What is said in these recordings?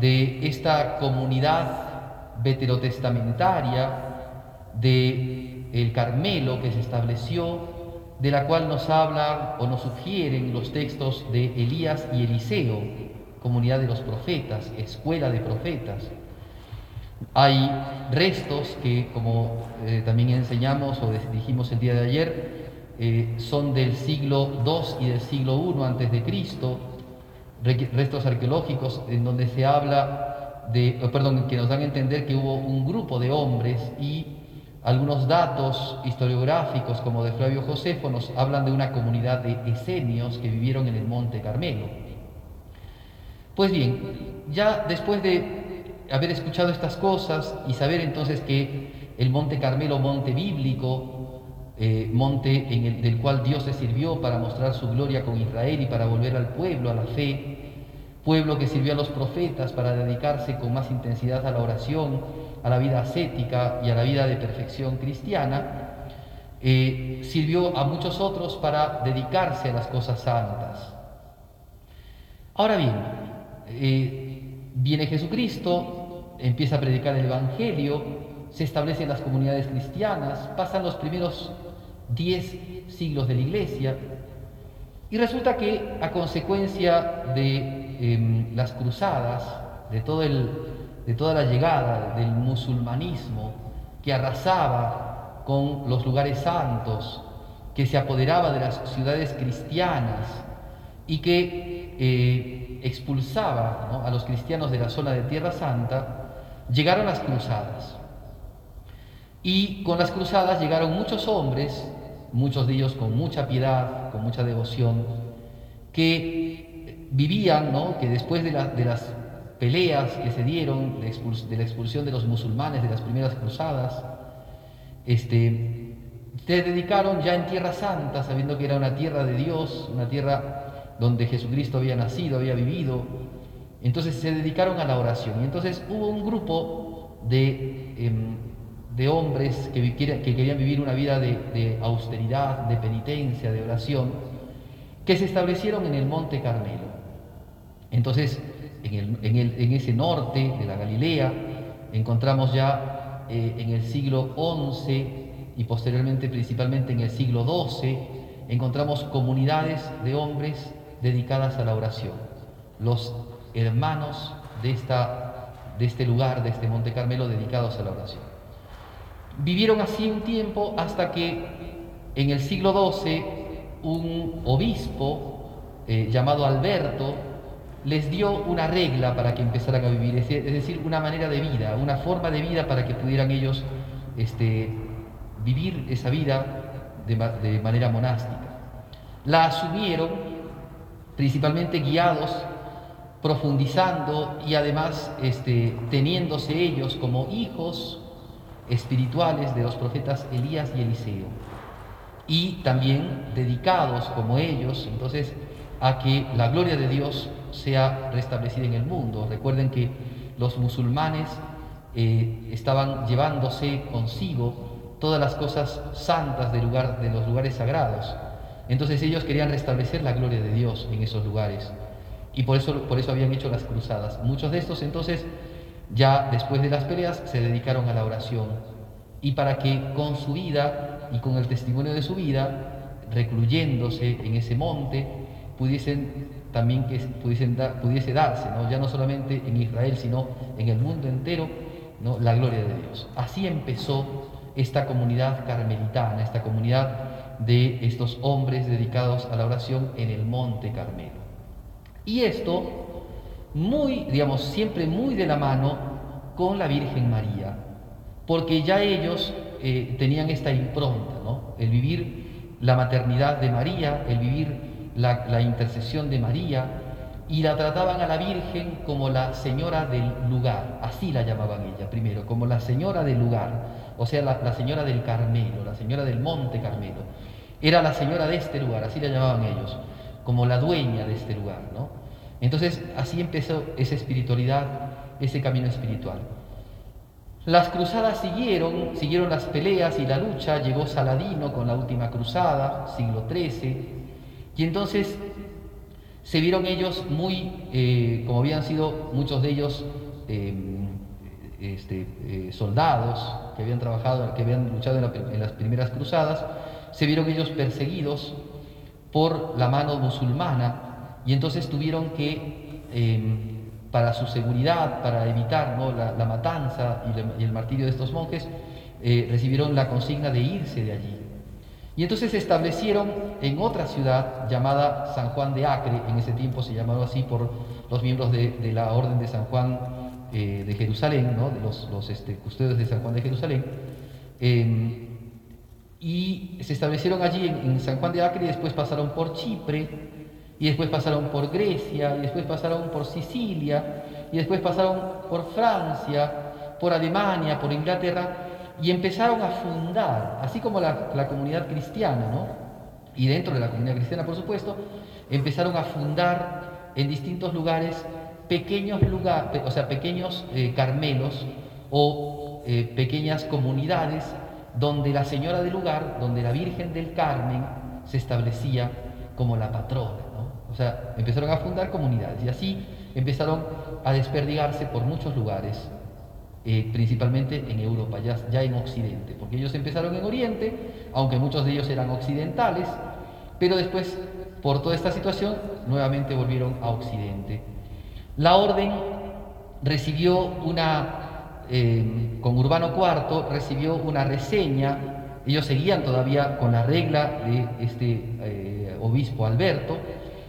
de esta comunidad veterotestamentaria de el Carmelo que se estableció, de la cual nos hablan o nos sugieren los textos de Elías y Eliseo, comunidad de los profetas, escuela de profetas. Hay restos que, como eh, también enseñamos o dijimos el día de ayer, eh, son del siglo II y del siglo I antes de Cristo, restos arqueológicos en donde se habla de, perdón, que nos dan a entender que hubo un grupo de hombres y algunos datos historiográficos como de Flavio Josefo nos hablan de una comunidad de esenios que vivieron en el Monte Carmelo. Pues bien, ya después de haber escuchado estas cosas y saber entonces que el Monte Carmelo, monte bíblico, eh, monte en el, del cual Dios se sirvió para mostrar su gloria con Israel y para volver al pueblo, a la fe, pueblo que sirvió a los profetas para dedicarse con más intensidad a la oración, a la vida ascética y a la vida de perfección cristiana, eh, sirvió a muchos otros para dedicarse a las cosas santas. Ahora bien, eh, viene Jesucristo, empieza a predicar el Evangelio, se establecen las comunidades cristianas, pasan los primeros diez siglos de la Iglesia, y resulta que a consecuencia de Em, las cruzadas, de, todo el, de toda la llegada del musulmanismo que arrasaba con los lugares santos, que se apoderaba de las ciudades cristianas y que eh, expulsaba a los cristianos de la zona de Tierra Santa, llegaron las cruzadas. Y con las cruzadas llegaron muchos hombres, muchos de ellos con mucha piedad, con mucha devoción, que vivían, ¿no? que después de, las peleas que se dieron, de, la expulsión de los musulmanes de las primeras cruzadas, este, se dedicaron ya en Tierra Santa, sabiendo que era una tierra de Dios, una tierra donde Jesucristo había nacido, había vivido. Entonces se dedicaron a la oración. Y entonces hubo un grupo de, em, de hombres que, que, querían vivir una vida de, de austeridad, de penitencia, de oración, que se establecieron en el Monte Carmelo. Entonces, en, ese norte de la Galilea, encontramos ya eh, en el siglo XI y posteriormente principalmente en el siglo XII, encontramos comunidades de hombres dedicadas a la oración. Los hermanos de, esta, de este lugar, de este Monte Carmelo, dedicados a la oración. Vivieron así un tiempo hasta que en el siglo XII un obispo eh, llamado Alberto, les dio una regla para que empezaran a vivir, es decir, una manera de vida, una forma de vida para que pudieran ellos este, vivir esa vida de, manera monástica. La asumieron principalmente guiados, profundizando y además este, teniéndose ellos como hijos espirituales de los profetas Elías y Eliseo. Y también dedicados como ellos, entonces, a que la gloria de Dios sea restablecida en el mundo. Recuerden que los musulmanes eh, estaban llevándose consigo todas las cosas santas de, lugar, de los lugares sagrados. Entonces ellos querían restablecer la gloria de Dios en esos lugares. Y por eso, por eso habían hecho las cruzadas. Muchos de estos entonces, ya después de las peleas, se dedicaron a la oración. Y para que con su vida y con el testimonio de su vida, recluyéndose en ese monte, pudiesen también que pudiesen pudiese darse, ¿no? ya no solamente en Israel, sino en el mundo entero, ¿no? la gloria de Dios. Así empezó esta comunidad carmelitana, esta comunidad de estos hombres dedicados a la oración en el Monte Carmelo. Y esto, muy, digamos, siempre muy de la mano con la Virgen María, porque ya ellos eh, tenían esta impronta, ¿no? el vivir la maternidad de María, el vivir la, intercesión de María y la trataban a la Virgen como la señora del lugar, así la llamaban ella primero, como la señora del lugar, o sea, la, señora del Carmelo, la señora del Monte Carmelo. Era la señora de este lugar, así la llamaban ellos, como la dueña de este lugar, ¿no? Entonces, así empezó esa espiritualidad, ese camino espiritual. Las cruzadas siguieron, siguieron las peleas y la lucha, llegó Saladino con la última cruzada, siglo XIII, y entonces se vieron ellos muy, eh, como habían sido muchos de ellos em, este, eh, soldados que habían trabajado, que habían luchado en, las primeras cruzadas, se vieron ellos perseguidos por la mano musulmana y entonces tuvieron que, em, para su seguridad, para evitar la, matanza y, el martirio de estos monjes, eh, recibieron la consigna de irse de allí. Y entonces se establecieron en otra ciudad llamada San Juan de Acre, en ese tiempo se llamaba así por los miembros de, la Orden de San Juan eh, de Jerusalén, de los, este, custodios de San Juan de Jerusalén. Em, y se establecieron allí en, San Juan de Acre y después pasaron por Chipre, y después pasaron por Grecia, y después pasaron por Sicilia, y después pasaron por Francia, por Alemania, por Inglaterra, y empezaron a fundar, así como la, comunidad cristiana, ¿no? y dentro de la comunidad cristiana, por supuesto, empezaron a fundar en distintos lugares pequeños lugares, o sea, pequeños eh, carmelos o eh, pequeñas comunidades donde la señora del lugar, donde la Virgen del Carmen se establecía como la patrona. ¿no? O sea, empezaron a fundar comunidades y así empezaron a desperdigarse por muchos lugares eh, principalmente en Europa, ya, en Occidente, porque ellos empezaron en Oriente, aunque muchos de ellos eran occidentales, pero después, por toda esta situación, nuevamente volvieron a Occidente. La orden recibió una, eh, con Urbano IV, recibió una reseña, ellos seguían todavía con la regla de este eh, obispo Alberto,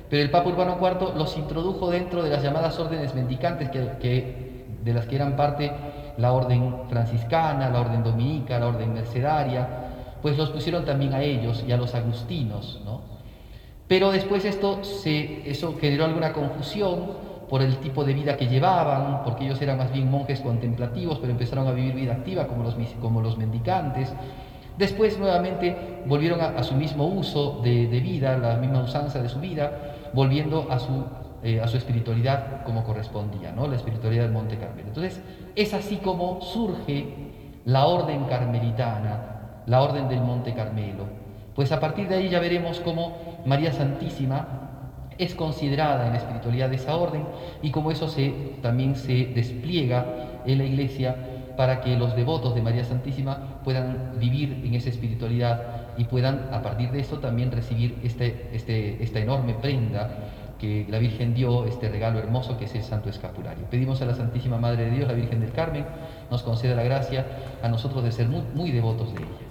pero el Papa Urbano IV los introdujo dentro de las llamadas órdenes mendicantes que, de las que eran parte la orden franciscana, la orden dominica, la orden mercedaria, pues los pusieron también a ellos y a los agustinos, ¿no? Pero después esto se, eso generó alguna confusión por el tipo de vida que llevaban, porque ellos eran más bien monjes contemplativos, pero empezaron a vivir vida activa como los, como los mendicantes. Después nuevamente volvieron a, su mismo uso de, de vida, la misma usanza de su vida, volviendo a su eh, a su espiritualidad como correspondía, ¿no? la espiritualidad del Monte Carmelo. Entonces, es así como surge la orden carmelitana, la orden del Monte Carmelo. Pues a partir de ahí ya veremos cómo María Santísima es considerada en la espiritualidad de esa orden y cómo eso se, también se despliega en la iglesia para que los devotos de María Santísima puedan vivir en esa espiritualidad y puedan a partir de eso también recibir este, este, esta enorme prenda que la Virgen dio este regalo hermoso que es el Santo Escapulario. Pedimos a la Santísima Madre de Dios, la Virgen del Carmen, nos conceda la gracia a nosotros de ser muy, muy devotos de ella.